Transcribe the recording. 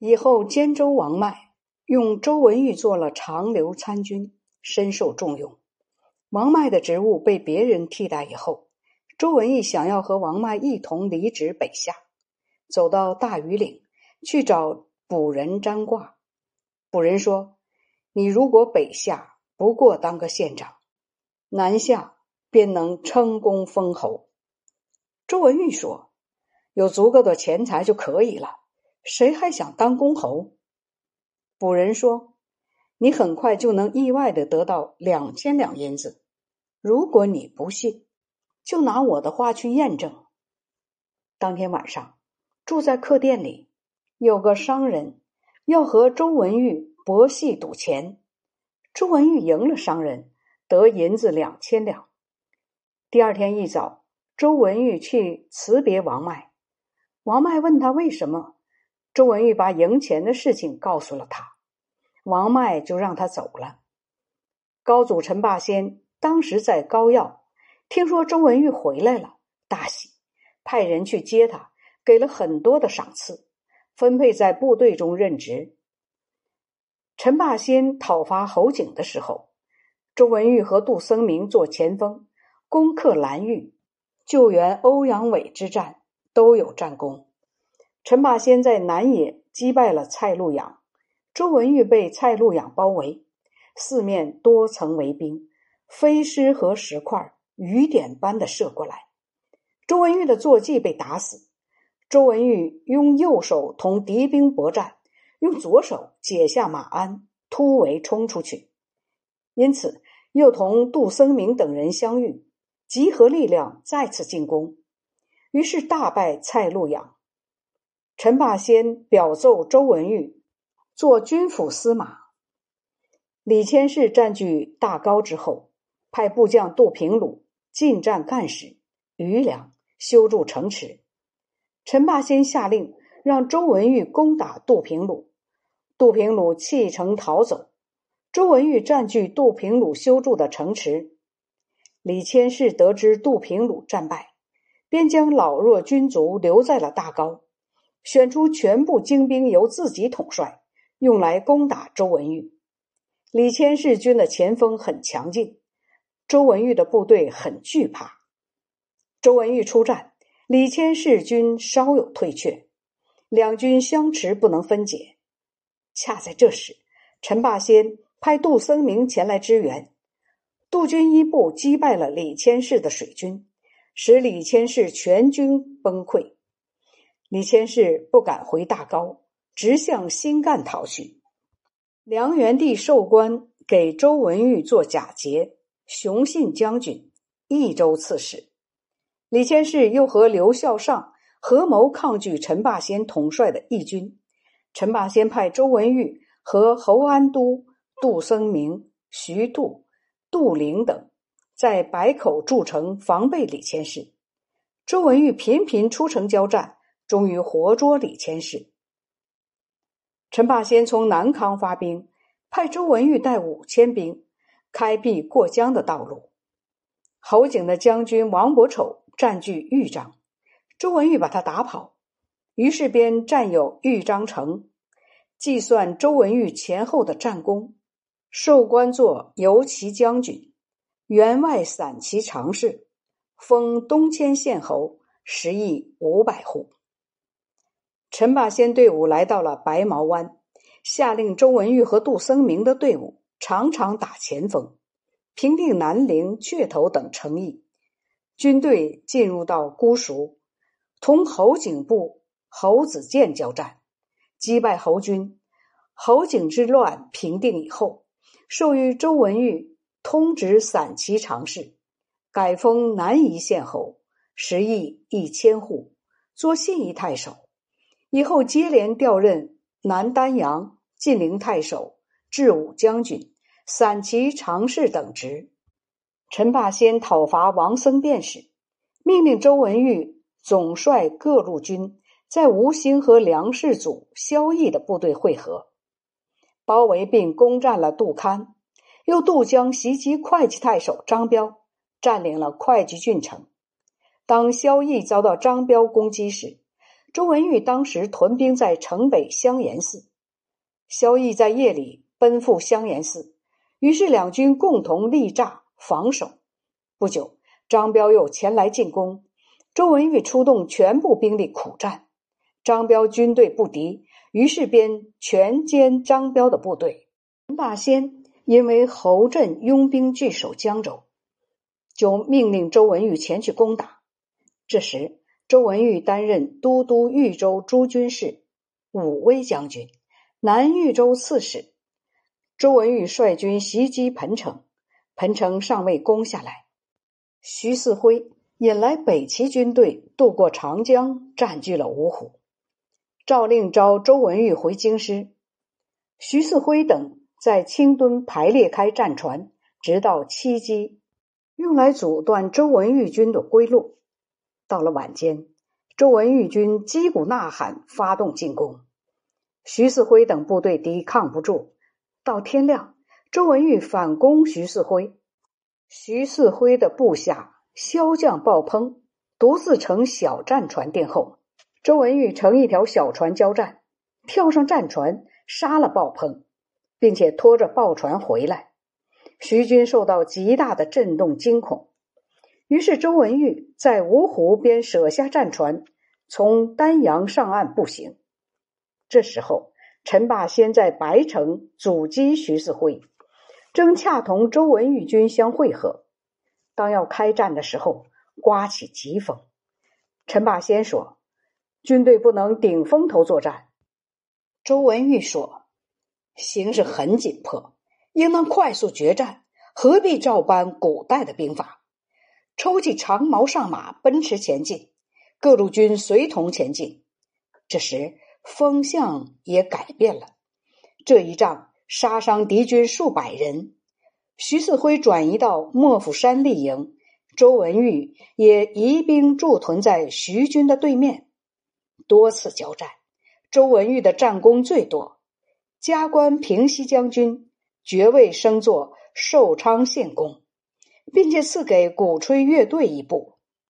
以后兼州王迈用周文玉做了长留参军，深受重用。王迈的职务被别人替代以后，周文玉想要和王迈一同离职北下，走到大庾岭去找卜人占卦。卜人说：“你如果北下，不过当个县长；南下，便能称功封侯。”周文玉说：“有足够的钱财就可以了。”谁还想当公侯？卜人说：“你很快就能意外的得到两千两银子。如果你不信，就拿我的话去验证。”当天晚上，住在客店里，有个商人要和周文玉博戏赌钱。周文玉赢了商人，得银子两千两。第二天一早，周文玉去辞别王迈。王迈问他为什么。周文玉把赢钱的事情告诉了他，王迈就让他走了。高祖陈霸先当时在高要，听说周文玉回来了，大喜，派人去接他，给了很多的赏赐，分配在部队中任职。陈霸先讨伐侯景的时候，周文玉和杜僧明做前锋，攻克蓝玉，救援欧阳伟之战都有战功。陈霸先在南野击败了蔡路养，周文玉被蔡路养包围，四面多层围兵，飞狮和石块雨点般的射过来。周文玉的坐骑被打死，周文玉用右手同敌兵搏战，用左手解下马鞍，突围冲出去。因此，又同杜僧明等人相遇，集合力量再次进攻，于是大败蔡路养。陈霸先表奏周文玉做军府司马。李千世占据大高之后，派部将杜平鲁进占干使余良，修筑城池。陈霸先下令让周文玉攻打杜平鲁，杜平鲁弃城逃走。周文玉占据杜平鲁修筑的城池。李千世得知杜平鲁战败，便将老弱军卒留在了大高。选出全部精兵由自己统帅，用来攻打周文玉。李谦世军的前锋很强劲，周文玉的部队很惧怕。周文玉出战，李谦世军稍有退却，两军相持不能分解。恰在这时，陈霸先派杜僧明前来支援，杜军一部击败了李谦世的水军，使李谦世全军崩溃。李千世不敢回大高，直向新干逃去。梁元帝授官给周文玉做假节、雄信将军、益州刺史。李千世又和刘孝尚合谋抗拒陈霸先统帅的义军。陈霸先派周文玉和侯安都、杜僧明、徐度、杜陵等在白口筑城防备李千世。周文玉频频出城交战。终于活捉李谦氏。陈霸先从南康发兵，派周文玉带五千兵，开辟过江的道路。侯景的将军王伯丑占据豫章，周文玉把他打跑，于是便占有豫章城。计算周文玉前后的战功，授官做游骑将军、员外散骑常侍，封东迁县侯，食邑五百户。陈霸先队伍来到了白毛湾，下令周文玉和杜僧明的队伍常常打前锋，平定南陵、阙头等城邑。军队进入到姑熟，同侯景部侯子建交战，击败侯军。侯景之乱平定以后，授予周文玉通直散骑常侍，改封南夷县侯，食邑一千户，做信义太守。以后接连调任南丹阳、晋陵太守、治武将军、散骑常侍等职。陈霸先讨伐王僧辩时，命令周文玉总率各路军在吴兴和梁世祖萧绎的部队会合，包围并攻占了杜堪，又渡江袭击会稽太守张彪，占领了会稽郡城。当萧绎遭到张彪攻击时，周文玉当时屯兵在城北香岩寺，萧绎在夜里奔赴香岩寺，于是两军共同立栅防守。不久，张彪又前来进攻，周文玉出动全部兵力苦战，张彪军队不敌，于是便全歼张彪的部队。陈霸先因为侯震拥兵据守江州，就命令周文玉前去攻打。这时，周文玉担任都督豫州诸军事、武威将军、南豫州刺史。周文玉率军袭击彭城，彭城尚未攻下来，徐四辉引来北齐军队渡过长江，占据了芜湖。诏令召周文玉回京师。徐四辉等在清墩排列开战船，直到七基，用来阻断周文玉军的归路。到了晚间，周文玉军击鼓呐喊，发动进攻。徐四辉等部队抵抗不住。到天亮，周文玉反攻徐四辉。徐四辉的部下骁将鲍鹏独自乘小战船殿后，周文玉乘一条小船交战，跳上战船杀了鲍鹏，并且拖着鲍船回来。徐军受到极大的震动惊恐。于是，周文玉在芜湖边舍下战船，从丹阳上岸步行。这时候，陈霸先在白城阻击徐四辉，正恰同周文玉军相会合。当要开战的时候，刮起疾风。陈霸先说：“军队不能顶风头作战。”周文玉说：“形势很紧迫，应当快速决战，何必照搬古代的兵法？”抽起长矛上马，奔驰前进，各路军随同前进。这时风向也改变了。这一仗杀伤敌军数百人，徐四辉转移到莫府山立营，周文玉也移兵驻屯在徐军的对面。多次交战，周文玉的战功最多，加官平西将军，爵位升作寿昌县公。并且赐给鼓吹乐队一部。